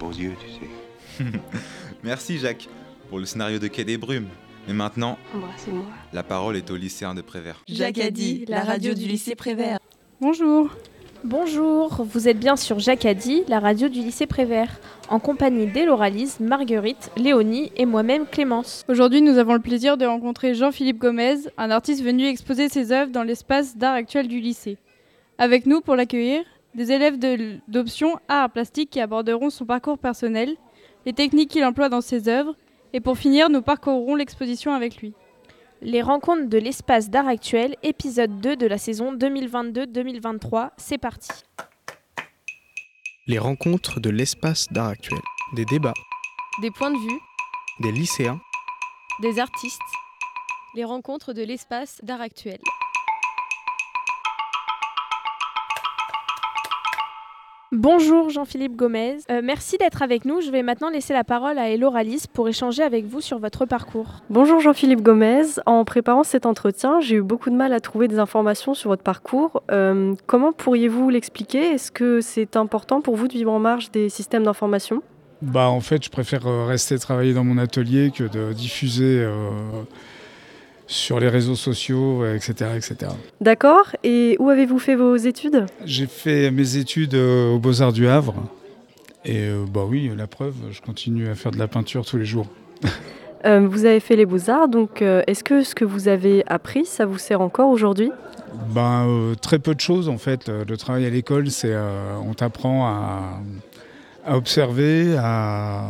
beaux yeux, tu sais. Merci Jacques pour le scénario de Quai des Brumes. Mais maintenant, Embrassez-moi. la parole est au lycéen de Prévert. Jacques a dit, la radio du lycée Prévert. Bonjour. Bonjour, vous êtes bien sur Jacadi, la radio du lycée Prévert, en compagnie d'Eloralise, Marguerite, Léonie et moi-même Clémence. Aujourd'hui, nous avons le plaisir de rencontrer Jean-Philippe Gomez, un artiste venu exposer ses œuvres dans l'espace d'art actuel du lycée. Avec nous pour l'accueillir, des élèves de- d'option art plastique qui aborderont son parcours personnel, les techniques qu'il emploie dans ses œuvres, et pour finir, nous parcourrons l'exposition avec lui. Les rencontres de l'espace d'art actuel, épisode 2 de la saison 2022-2023, c'est parti. Les rencontres de l'espace d'art actuel. Des débats, Des points de vue, des lycéens, des artistes, les rencontres de l'espace d'art actuel. Bonjour Jean-Philippe Gomez, Euh, merci d'être avec nous. Je vais maintenant laisser la parole à Eloralise pour échanger avec vous sur votre parcours. Bonjour Jean-Philippe Gomez. En préparant cet entretien, j'ai eu beaucoup de mal à trouver des informations sur votre parcours. Euh, comment pourriez-vous l'expliquer? Est-ce que c'est important pour vous de vivre en marge des systèmes d'information? Bah en fait, je préfère euh, rester travailler dans mon atelier que de diffuser euh, sur les réseaux sociaux, euh, etc., etc. D'accord. Et où avez-vous fait vos études? J'ai fait mes études euh, aux Beaux-Arts du Havre. Et euh, bah oui, la preuve, je continue à faire de la peinture tous les jours. Euh, Vous avez fait les beaux-arts, donc euh, est-ce que ce que vous avez appris, ça vous sert encore aujourd'hui? Ben, très peu de choses en fait. Le travail à l'école, c'est on t'apprend à, à observer, à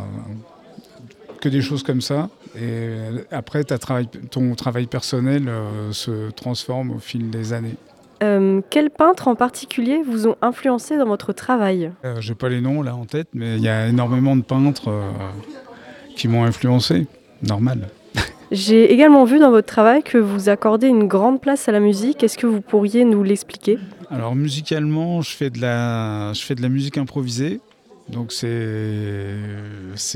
que des choses comme ça. Et après, ta travail, ton travail personnel euh, se transforme au fil des années. Euh, Quels peintres en particulier vous ont influencé dans votre travail? Euh, J'ai pas les noms là en tête, mais il y a énormément de peintres euh, qui m'ont influencé. Normal. J'ai également vu dans votre travail que vous accordez une grande place à la musique. Est-ce que vous pourriez nous l'expliquer? Alors musicalement, je fais de la, je fais de la musique improvisée. Donc c'est,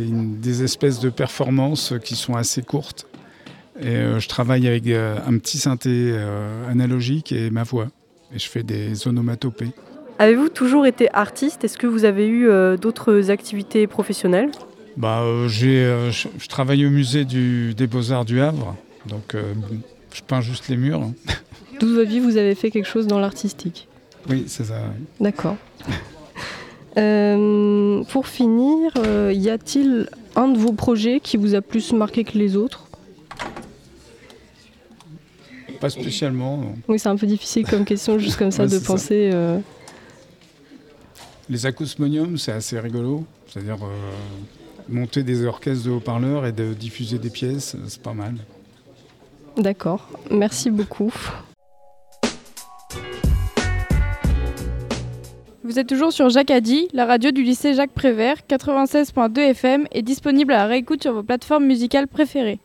des espèces de performances qui sont assez courtes. Et euh, je travaille avec euh, un petit synthé euh, analogique et ma voix. Et je fais des onomatopées. Avez-vous toujours été artiste? Est-ce que vous avez eu euh, d'autres activités professionnelles? Bah, euh, j'ai, euh, je, je travaille au musée du, des Beaux-Arts du Havre. Donc euh, bon, je peins juste les murs. Toute votre vie, vous avez fait quelque chose dans l'artistique? Oui, c'est ça. D'accord. Pour finir, euh, y a-t-il un de vos projets qui vous a plus marqué que les autres? Pas spécialement. non. Oui, c'est un peu difficile comme question, juste comme ça, Ouais, de ça. penser. euh, Les acousmoniums, c'est assez rigolo. C'est-à-dire euh, monter des orchestres de haut-parleurs et de diffuser des pièces, c'est pas mal. D'accord. Merci beaucoup. Vous êtes toujours sur Jacadi, la radio du lycée Jacques Prévert, 96.2 FM est disponible à la réécoute sur vos plateformes musicales préférées.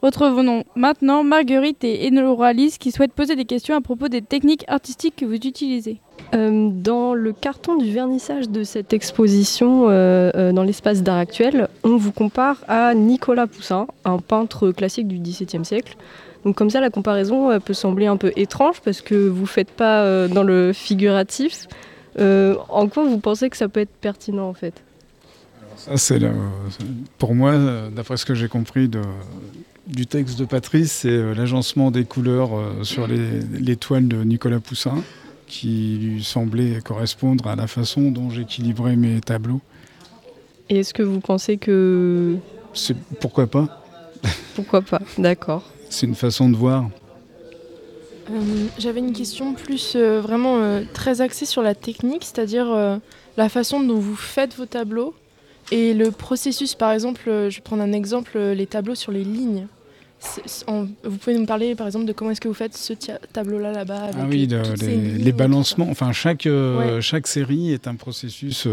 Retrouvons maintenant Marguerite et Enoralis qui souhaitent poser des questions à propos des techniques artistiques que vous utilisez. Euh, dans le carton du vernissage de cette exposition euh, euh, dans l'espace d'art actuel, on vous compare à Nicolas Poussin, un peintre classique du XVIIe siècle. Donc comme ça, la comparaison peut sembler un peu étrange parce que vous ne faites pas dans le figuratif. Euh, en quoi vous pensez que ça peut être pertinent en fait? Ça, c'est pour moi, d'après ce que j'ai compris de- du texte de Patrice, c'est euh, l'agencement des couleurs euh, sur les, les toiles de Nicolas Poussin qui lui semblait correspondre à la façon dont j'équilibrais mes tableaux. Et est-ce que vous pensez que... C'est pourquoi pas? Pourquoi pas? D'accord. C'est une façon de voir. Euh, J'avais une question plus euh, vraiment euh, très axée sur la technique, c'est-à-dire la façon dont vous faites vos tableaux et le processus. Par exemple, je vais prendre un exemple, les tableaux sur les lignes. En- vous pouvez nous parler par exemple de comment est-ce que vous faites ce tableau-là là-bas avec Ah oui, de- les, lignes balancements. Enfin, chaque, Ouais. chaque série est un processus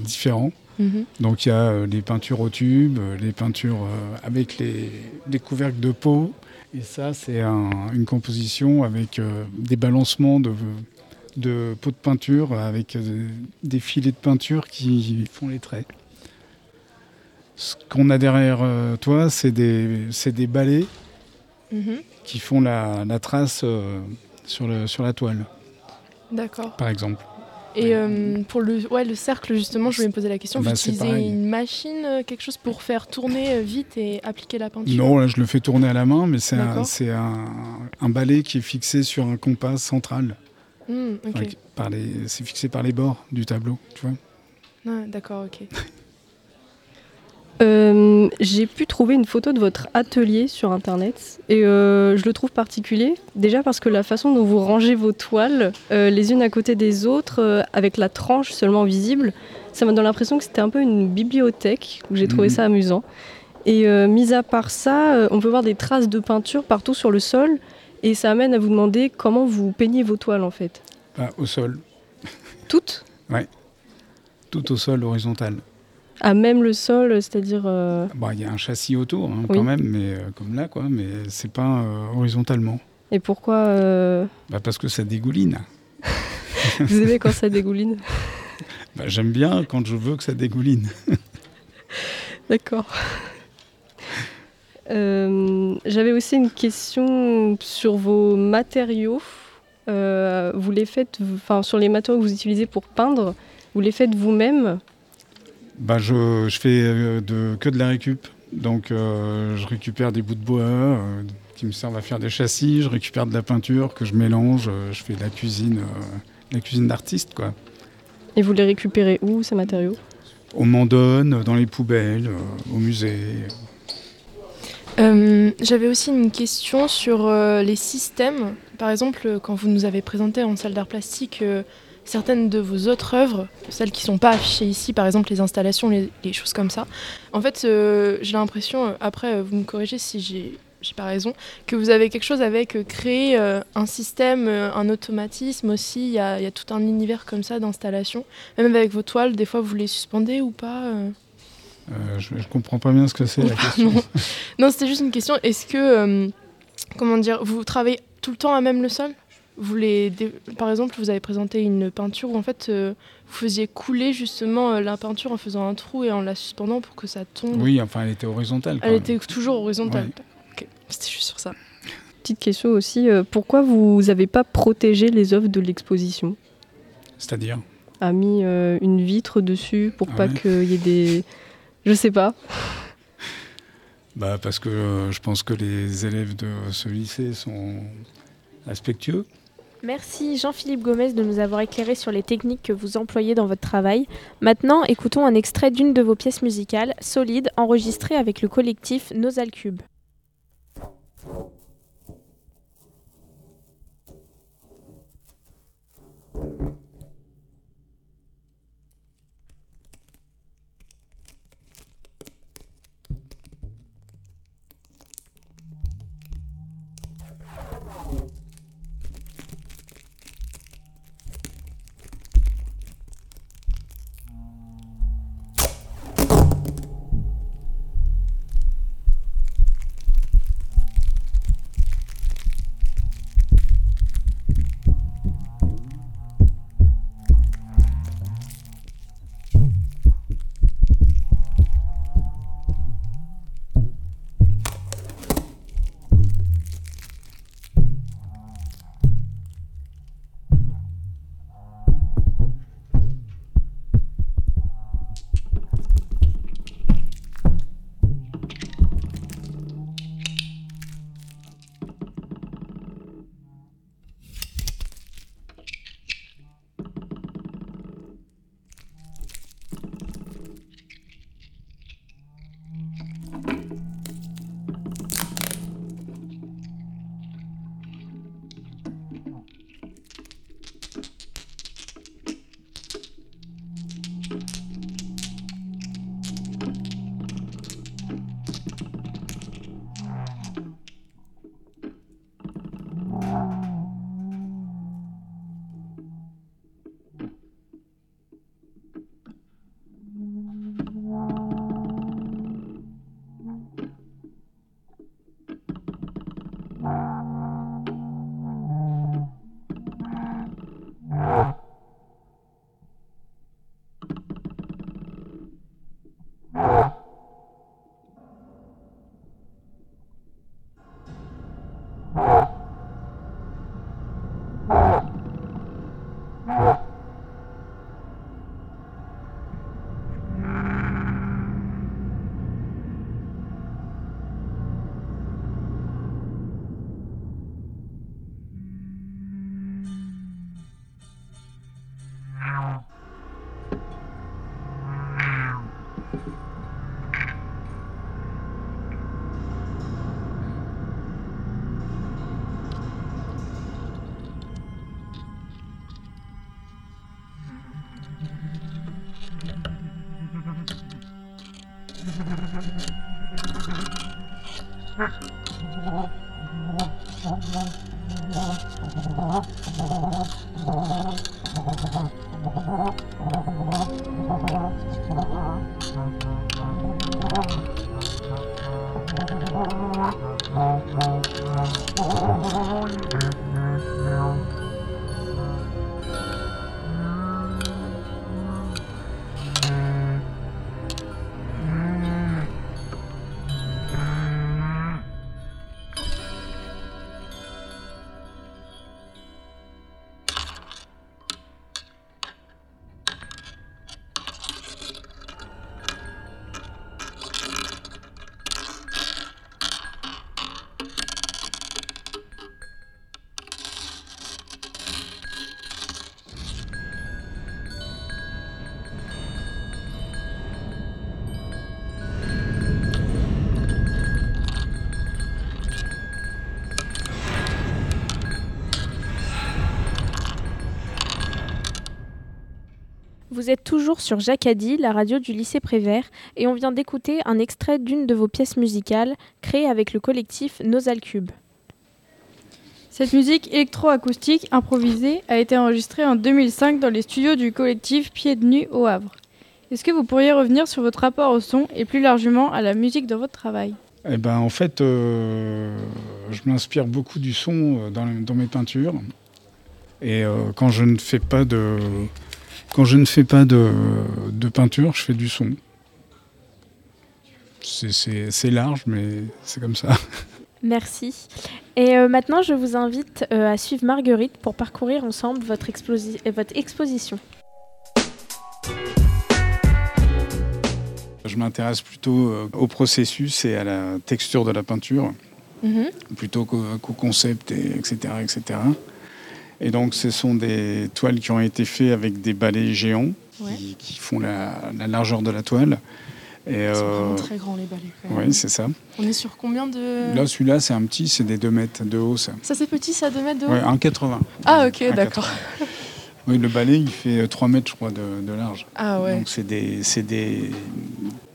différent. Mhm. Donc il y a les peintures au tube, les peintures avec les, les couvercles de peau. Et ça, c'est un- une composition avec euh, des balancements de, de pots de peinture, avec euh, des filets de peinture qui font les traits. Ce qu'on a derrière euh, toi, c'est des, balais Mhm. qui font la, la trace sur, le, sur la toile, D'accord. par exemple. Et euh, pour le, ouais, le cercle, justement, je voulais me poser la question. Bah, vous utilisez une machine, euh, quelque chose pour faire tourner euh, vite et appliquer la peinture? Non, là, je le fais tourner à la main, mais c'est un, un, un balai qui est fixé sur un compas central. Ok. Enfin, par les- c'est fixé par les bords du tableau, tu vois. Ouais, D'accord, ok. Euh, J'ai pu trouver une photo de votre atelier sur internet et euh, je le trouve particulier. Déjà parce que la façon dont vous rangez vos toiles euh, les unes à côté des autres, avec la tranche seulement visible, ça m'a donné l'impression que c'était un peu une bibliothèque. J'ai trouvé Mhm. ça amusant. Et mis à part ça, on peut voir des traces de peinture partout sur le sol et ça amène à vous demander comment vous peignez vos toiles en fait. Bah, au sol, Toutes? Tout au sol horizontal. À même le sol, c'est-à-dire. euh, Bon, Il y a un châssis autour hein, Oui. quand même, mais euh, comme là, quoi. Mais c'est pas euh, horizontalement. Et pourquoi euh, Bah, parce que ça dégouline. vous aimez quand ça dégouline? Bah, J'aime bien quand je veux que ça dégouline. D'accord. J'avais aussi une question sur vos matériaux. Vous les faites, enfin sur les matériaux que vous utilisez pour peindre, vous les faites vous-même? Bah, je, je fais euh, de, que de la récup. Donc, euh, je récupère des bouts de bois euh, qui me servent à faire des châssis. Je récupère de la peinture que je mélange. euh, je fais de la cuisine, euh, la cuisine d'artiste, quoi. et vous les récupérez où ces matériaux? On m'en donne dans les poubelles, euh, au musée. Euh, J'avais aussi une question sur euh, les systèmes. Par exemple, quand vous nous avez présenté en salle d'art plastique euh, certaines de vos autres œuvres, celles qui ne sont pas affichées ici, par exemple les installations, les, les choses comme ça. En fait, euh, j'ai l'impression, euh, après euh, vous me corrigez si j'ai j'ai pas raison, que vous avez quelque chose avec euh, créer euh, un système, euh, un automatisme aussi. Il y a, il y a tout un univers comme ça d'installation. Même avec vos toiles, des fois vous les suspendez ou pas je, je comprends pas bien ce que c'est la question. non, non c'était juste une question. Est-ce que, comment dire, vous travaillez tout le temps à même le sol? Vous les dé- Par exemple, vous avez présenté une peinture où en fait euh, vous faisiez couler justement euh, la peinture en faisant un trou et en la suspendant pour que ça tombe. Oui, enfin, elle était horizontale. quand Elle même. était toujours horizontale. C'était juste sur ça. Petite question aussi, euh, pourquoi vous n'avez pas protégé les œuvres de l'exposition? C'est-à-dire? A mis euh, une vitre dessus pour Ah pas ouais. qu'il y ait des. Je sais pas. bah, Parce que euh, je pense que les élèves de ce lycée sont respectueux. Merci Jean-Philippe Gomez de nous avoir éclairé sur les techniques que vous employez dans votre travail. Maintenant, écoutons un extrait d'une de vos pièces musicales, Solide, enregistrée avec le collectif Nosal Cube. Ha ha ha. Vous êtes toujours sur Jacadi, la radio du lycée Prévert, et on vient d'écouter un extrait d'une de vos pièces musicales créées avec le collectif Nosal Cube. Cette musique électroacoustique improvisée a été enregistrée en 2005 dans les studios du collectif Pieds de Nu au Havre. Est-ce que vous pourriez revenir sur votre rapport au son et plus largement à la musique dans votre travail? Eh ben, en fait, euh, je m'inspire beaucoup du son euh, dans, dans mes peintures. Et euh, quand je ne fais pas de, quand je ne fais pas de, de peinture, je fais du son. C'est- large, mais c'est comme ça. Merci. Et euh, maintenant, je vous invite euh, à suivre Marguerite pour parcourir ensemble votre, exposition. Je m'intéresse plutôt euh, au processus et à la texture de la peinture, Mhm. plutôt qu'au qu'au concept, et etc., etc. Et donc, ce sont des toiles qui ont été faites avec des balais géants Ouais. qui, qui font la, la largeur de la toile. Et Ils sont euh, vraiment très grands les balais. quand même. ouais, c'est ça. On est sur combien de. Là, celui-là, c'est un petit, c'est des 2 mètres de haut, ça. Ça c'est petit, ça 2 mètres de haut Ouais, 1,80. Ah ok, 1,80. d'accord. Oui, le balai, il fait 3 mètres, je crois, de, de large. Ah ouais. Donc, c'est des, des,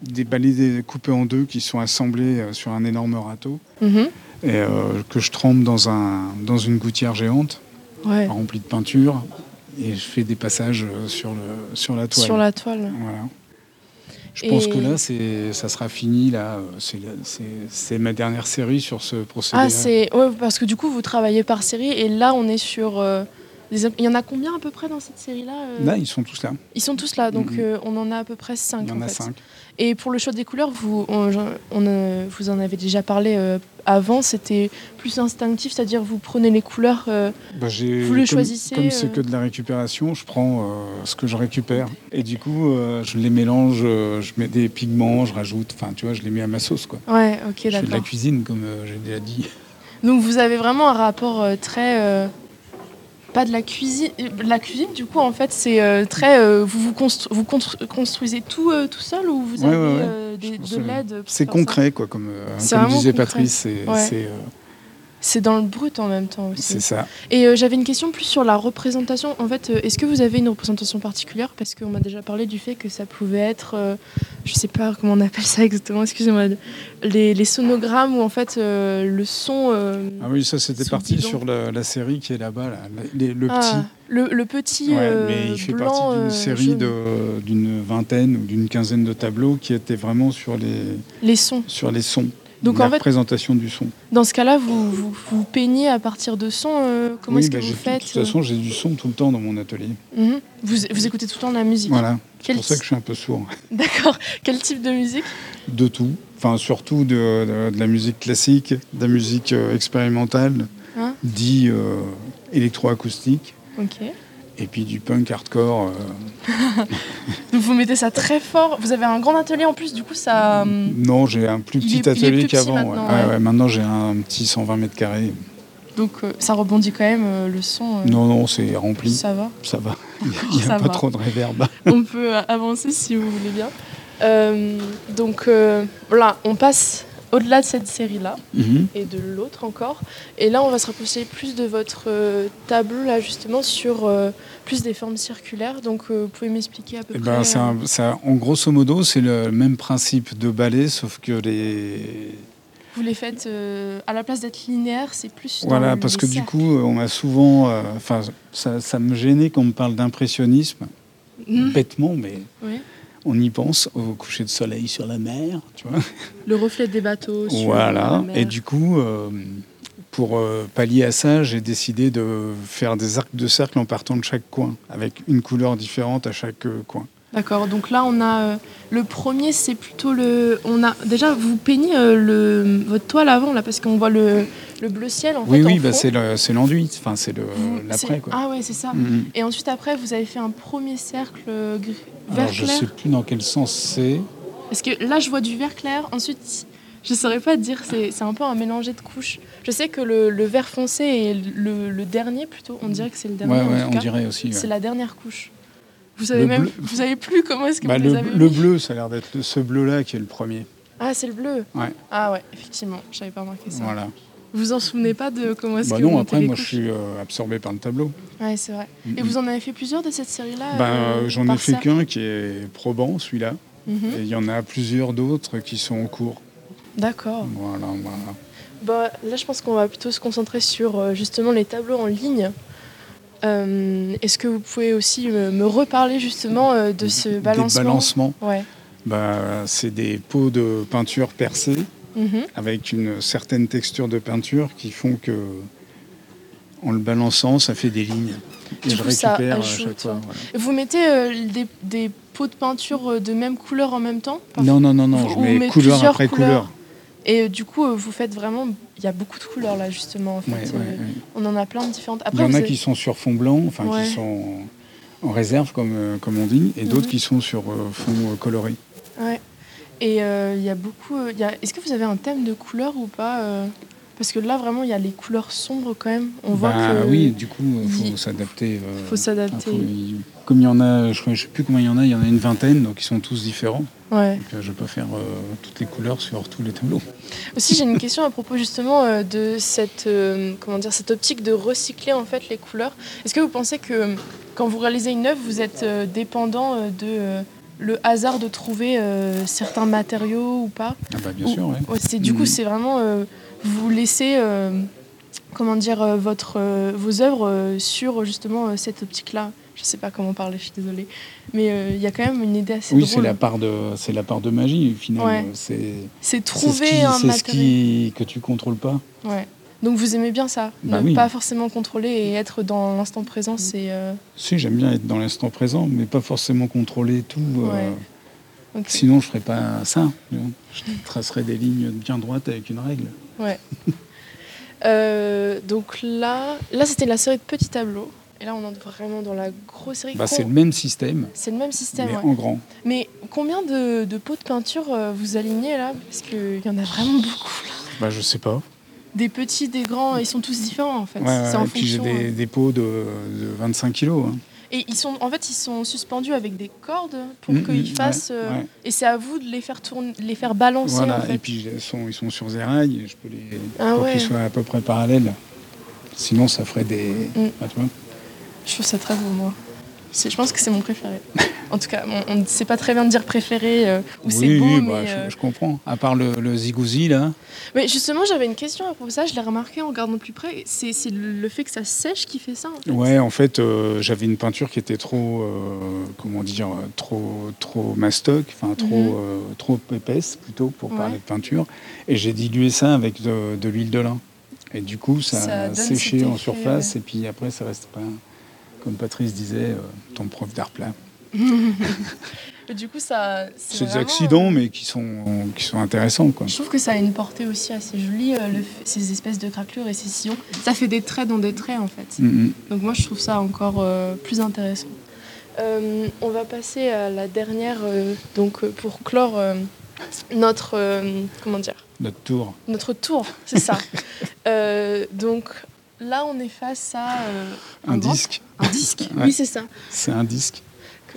des balais coupés en deux qui sont assemblés euh, sur un énorme râteau Mhm. et euh, que je trempe dans, un, dans une gouttière géante Ouais. remplie de peinture et je fais des passages euh, sur, le, sur la toile. Sur la toile. Voilà. Je Et- pense que là, c'est, ça sera fini. Là, c'est, la- c'est, c'est ma dernière série sur ce procédé. Ah c'est. Ouais, parce que du coup vous travaillez par série et là on est sur. euh, Il y en a combien à peu près dans cette série là Là, ils sont tous là. Ils sont tous là, donc Mhm. euh, on en a à peu près 5 Il y en en a fait. cinq. Et pour le choix des couleurs, vous, on, on, euh, vous en avez déjà parlé euh, avant, c'était plus instinctif, c'est-à-dire vous prenez les couleurs. euh, Bah, Vous le comme- choisissez, Comme c'est euh, que de la récupération, je prends euh, ce que je récupère. Et du coup, euh, je les mélange, euh, je mets des pigments, je rajoute, enfin, tu vois, je les mets à ma sauce, quoi. Ouais, ok, je fais de la d'accord. cuisine, comme euh, j'ai déjà dit. Donc vous avez vraiment un rapport euh, très. Pas de la cuisine. euh, La cuisine, du coup, en fait, c'est euh, très. euh, vous vous, constru- vous constru- construisez tout, euh, tout seul ou vous Ouais, avez ouais, ouais. des, de l'aide C'est concret, quoi, comme, disait concret. Patrice. C'est. C'est, dans le brut en même temps aussi. c'est ça. Et euh, j'avais une question plus sur la représentation. En fait, euh, est-ce que vous avez une représentation particulière? Parce qu'on m'a déjà parlé du fait que ça pouvait être, euh, je sais pas comment on appelle ça exactement, excusez-moi, les, les sonogrammes où en fait euh, le son. Ah oui, ça, c'était parti bidon. sur la, la série qui est là-bas, là, les- le ah, petit. le, le petit. Ouais, mais il fait blanc, partie d'une série d'une vingtaine ou d'une quinzaine de tableaux qui étaient vraiment sur les, Les sons. sur les sons. Donc, la en fait- représentation du son. Dans ce cas-là, vous, vous, vous peignez à partir de sons. euh, comment oui, est-ce que bah, vous faites De toute façon, j'ai du son tout le temps dans mon atelier. Mhm. vous, vous écoutez tout le temps de la musique. Voilà. C'est pour ça que je suis un peu sourd. D'accord. Quel type de musique? De tout. Enfin, surtout de, de- de la musique classique, de la musique euh, expérimentale, Hein? dit euh, électroacoustique, Ok. Et puis du punk hardcore. euh. Donc vous mettez ça très fort. Vous avez un grand atelier en plus, du coup ça. hum, Non, j'ai un plus petit est- atelier qu'avant. ouais. maintenant, Ouais, ouais. ouais, maintenant, j'ai un petit 120 mètres carrés. Donc euh, ça rebondit quand même euh, le son. euh, Non, non, c'est rempli. Ça va. Ça va. Il n'y a Ça pas va. trop de réverb. On peut euh, avancer si vous voulez bien. Euh, donc euh, voilà, on passe au-delà de cette série-là Mhm. et de l'autre encore. Et là, on va se rapprocher plus de votre euh, tableau là justement sur euh, plus des formes circulaires. Donc euh, vous pouvez m'expliquer à peu Eh près. ben, euh, un- en grosso modo, c'est le même principe de balai, sauf que les, Vous les faites à la place d'être linéaire, c'est plus. Voilà, parce que du coup, on m'a souvent. Enfin, ça, ça me gênait qu'on me parle d'impressionnisme, Mhm. bêtement, mais Oui. On y pense au coucher de soleil sur la mer, tu vois. Le reflet des bateaux. sur Voilà. la mer. Et du coup, euh, pour euh, pallier à ça, j'ai décidé de faire des arcs de cercle en partant de chaque coin, avec une couleur différente à chaque euh, coin. D'accord, donc là on a euh, le premier, c'est plutôt le. On a déjà vous peignez euh, le votre toile avant là parce qu'on voit le, le bleu ciel en oui, fait. oui, en bah, c'est le- c'est l'enduit, enfin, c'est l'après. quoi. Ah ouais, c'est ça. Mhm. Et ensuite après vous avez fait un premier cercle euh, Alors, vert je clair. sais plus dans quel sens c'est. Parce que là je vois du vert clair. Ensuite je saurais pas dire, c'est un peu un mélangé de couches. Je sais que le, le vert foncé est le, le dernier plutôt. On dirait que c'est le dernier. Ouais, en ouais, tout on cas. dirait aussi. ouais. C'est la dernière couche. Vous savez Le même, bleu- vous savez plus comment est-ce que Bah, vous le, les avez le bleu, ça a l'air d'être ce bleu-là qui est le premier. Ah, c'est le bleu. Ouais. Ah ouais, effectivement, j'avais pas remarqué ça. Voilà. Vous vous en souvenez pas de comment est-ce Bah que non, vous après, moi, je suis euh, absorbé par le tableau. Ouais, c'est vrai. Et vous en avez fait plusieurs de cette série-là Ben, euh, J'en ai fait qu'un qui est probant, celui-là. Mhm. Et il y en a plusieurs d'autres qui sont en cours. D'accord. Voilà, voilà. Bah, là, je pense qu'on va plutôt se concentrer sur euh, justement les tableaux en ligne. Euh, Est-ce que vous pouvez aussi euh, me reparler justement euh, de ce Des balancement balancements, Ouais. bah, c'est des pots de peinture percés Mhm. avec une certaine texture de peinture qui font que, en le balançant, ça fait des lignes. Et je récupère à chaque fois. voilà. Vous mettez euh, des, des pots de peinture de même couleur en même temps? Non, non, non, non, Vous- je mets couleur après couleurs? couleur. Et du coup, vous faites vraiment. Il y a beaucoup de couleurs là, justement. En fait. Ouais, ouais, Euh, ouais. On en a plein de différentes. Il Après, y en a qui sont sur fond blanc, enfin qui sont en réserve, comme, euh, comme on dit, et d'autres Mhm. qui sont sur euh, fond coloré. Ouais. Et euh, il y a beaucoup. euh, il a... Est-ce que vous avez un thème de couleur ou pas Parce que là, vraiment, il y a les couleurs sombres quand même. On voit Bah que. oui, du coup, il faut il- s'adapter. faut s'adapter. il- Comme il y en a, je ne sais plus combien il y en a, il y en a une vingtaine, donc ils sont tous différents. Ouais. Donc, euh, je pas faire euh, toutes les couleurs sur tous les tableaux. Aussi, j'ai une question à propos justement euh, de cette, euh, comment dire, cette optique de recycler en fait les couleurs. Est-ce que vous pensez que quand vous réalisez une œuvre, vous êtes euh, dépendant euh, de euh, le hasard de trouver euh, certains matériaux ou pas? Ah bah, bien Ou- sûr, ouais. ouais, c'est, du coup, Mhm. c'est vraiment euh, vous laissez euh, comment dire votre vos œuvres sur justement cette optique-là? Je sais pas comment parler, je suis désolée, mais euh, il y a quand même une idée assez Oui, drôle. c'est la part de, c'est la part de magie, finalement. Ouais. C'est C'est c'est trouver ce qui, un c'est ce qui que tu contrôles pas. Ouais. Donc vous aimez bien ça, Bah ne oui. pas forcément contrôler et être dans l'instant présent, c'est. euh, Si, j'aime bien être dans l'instant présent, mais pas forcément contrôler tout. euh, Ouais. ok. Sinon, je ferais pas ça. Je tracerais des lignes bien droites avec une règle. Ouais. Euh, donc là, là c'était la série de petits tableaux. Et là, on entre vraiment dans la grosse série. Bah, c'est le même système, c'est le même système. mais ouais. en grand. Mais combien de, de pots de peinture euh, vous alignez là? Parce qu'il y en a vraiment beaucoup. Là. Bah, je sais pas. Des petits, des grands, ils sont tous différents en fait. Ouais, en et puis j'ai fonction. des, des pots de, de 25 kilos. hein. Et ils sont, en fait, ils sont suspendus avec des cordes pour Mm, qu'ils mm, fassent. ouais, euh, ouais. Et c'est à vous de les faire tourner, les faire balancer. Voilà, en fait. et puis ils sont, ils sont sur des rails, je peux les. Ah pour ouais. qu'ils soient à peu près parallèles. Sinon, ça ferait des. Mm. Ah, tu vois Je trouve ça très beau, moi. C'est- Je pense que c'est mon préféré. en tout cas, on ne sait pas très bien dire préféré euh, ou c'est oui, beau, oui, mais. bah, je- euh, je, comprends. À part le, le zigouzi, là. Mais justement, j'avais une question à propos de ça. Je l'ai remarqué en regardant de plus près. C'est c'est le le fait que ça sèche qui fait ça. En fait. Ouais, en fait, euh, j'avais une peinture qui était trop, euh, comment dire, trop, trop mastoc, enfin trop, Mhm. euh, trop épaisse plutôt pour Ouais. parler de peinture. Et j'ai dilué ça avec de, de l'huile de lin. Et du coup, ça, Ça a séché en surface. ouais. Et puis après, ça reste pas, comme Patrice disait, euh, ton prof d'art plat. Mais du coup, ça. C'est des vraiment, accidents, euh, mais qui sont, qui sont intéressants, quoi. Je trouve que ça a une portée aussi assez jolie, euh, le ces espèces de craquelures et ces sillons. Ça fait des traits dans des traits, en fait. Mhm. Donc moi, je trouve ça encore euh, plus intéressant. Euh, on va passer à la dernière, euh, donc euh, pour clore euh, notre, euh, comment dire, Notre tour. notre tour, c'est ça. Euh, donc là, on est face à euh, Un disque. Un disque. Ouais. Oui, c'est ça. C'est un disque.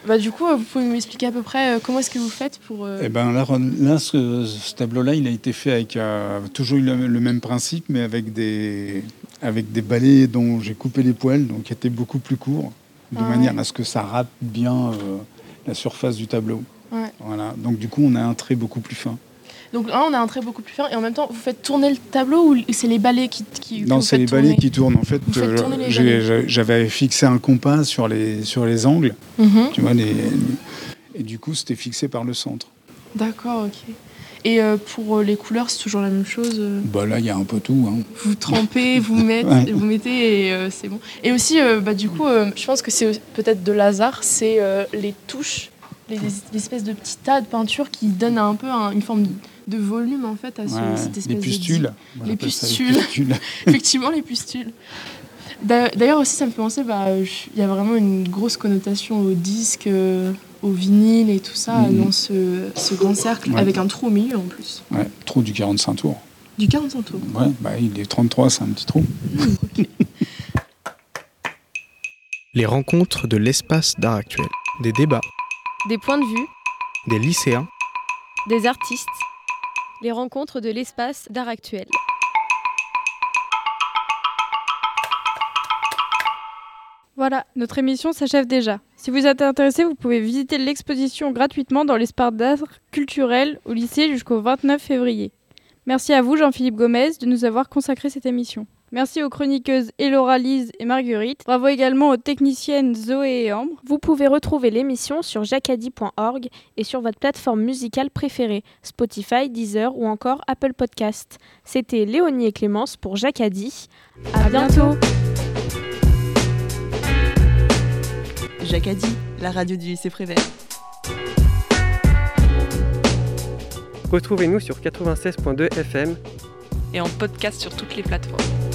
Bah du coup, euh, vous pouvez m'expliquer à peu près euh, comment est-ce que vous faites pour. euh, Eh ben là, là, ce, ce tableau-là, il a été fait avec euh, toujours eu le, le même principe, mais avec des, avec des balais dont j'ai coupé les poils, donc qui étaient beaucoup plus courts, de Ah manière ouais. à ce que ça rate bien euh, la surface du tableau. Ouais. Voilà. Donc du coup, on a un trait beaucoup plus fin. Donc là, on a un trait beaucoup plus fin et en même temps, vous faites tourner le tableau ou c'est les balais qui, qui Non, c'est les balais qui tournent. En fait, euh, les j'avais fixé un compas sur les, sur les angles, Mhm. tu vois, les, et du coup, c'était fixé par le centre. D'accord, ok. Et euh, pour euh, les couleurs, c'est toujours la même chose Bah là, il y a un peu tout. hein. Vous trempez, vous mettez, Ouais. vous mettez et euh, c'est bon. Et aussi, euh, bah, du coup, je pense que c'est peut-être de hasard, c'est les touches, les, l'espèce de petits tas de peinture qui donnent un peu un- une forme de, volume en fait à ce- Ouais, cette espèce les de pustules. Les appelle ça pustules. pustules. Effectivement, les pustules. D'a- D'ailleurs aussi, ça me fait penser, bah, il y a vraiment une grosse connotation au disque, euh, au vinyle et tout ça Mhm. dans ce, ce grand cercle Ouais. avec un trou au milieu en plus. Ouais, trou du 45 tours. Du 45 tours. Ouais, bah, il est 33, c'est un petit trou. Les rencontres de l'espace d'art actuel. Des débats, Des points de vue, des lycéens, des artistes. Les rencontres de l'espace d'art actuel. Voilà, notre émission s'achève déjà. Si vous êtes intéressé, vous pouvez visiter l'exposition gratuitement dans l'espace d'art culturel au lycée jusqu'au 29 février. Merci à vous, Jean-Philippe Gomez, de nous avoir consacré cette émission. Merci aux chroniqueuses Elora, Lise et Marguerite. Bravo également aux techniciennes Zoé et Ambre. Vous pouvez retrouver l'émission sur jacadi.org et sur votre plateforme musicale préférée, Spotify, Deezer ou encore Apple Podcast. C'était Léonie et Clémence pour Jacadi. À, bientôt. Jacadi, la radio du lycée Prévert. Retrouvez-nous sur 96.2 FM Et en podcast sur toutes les plateformes.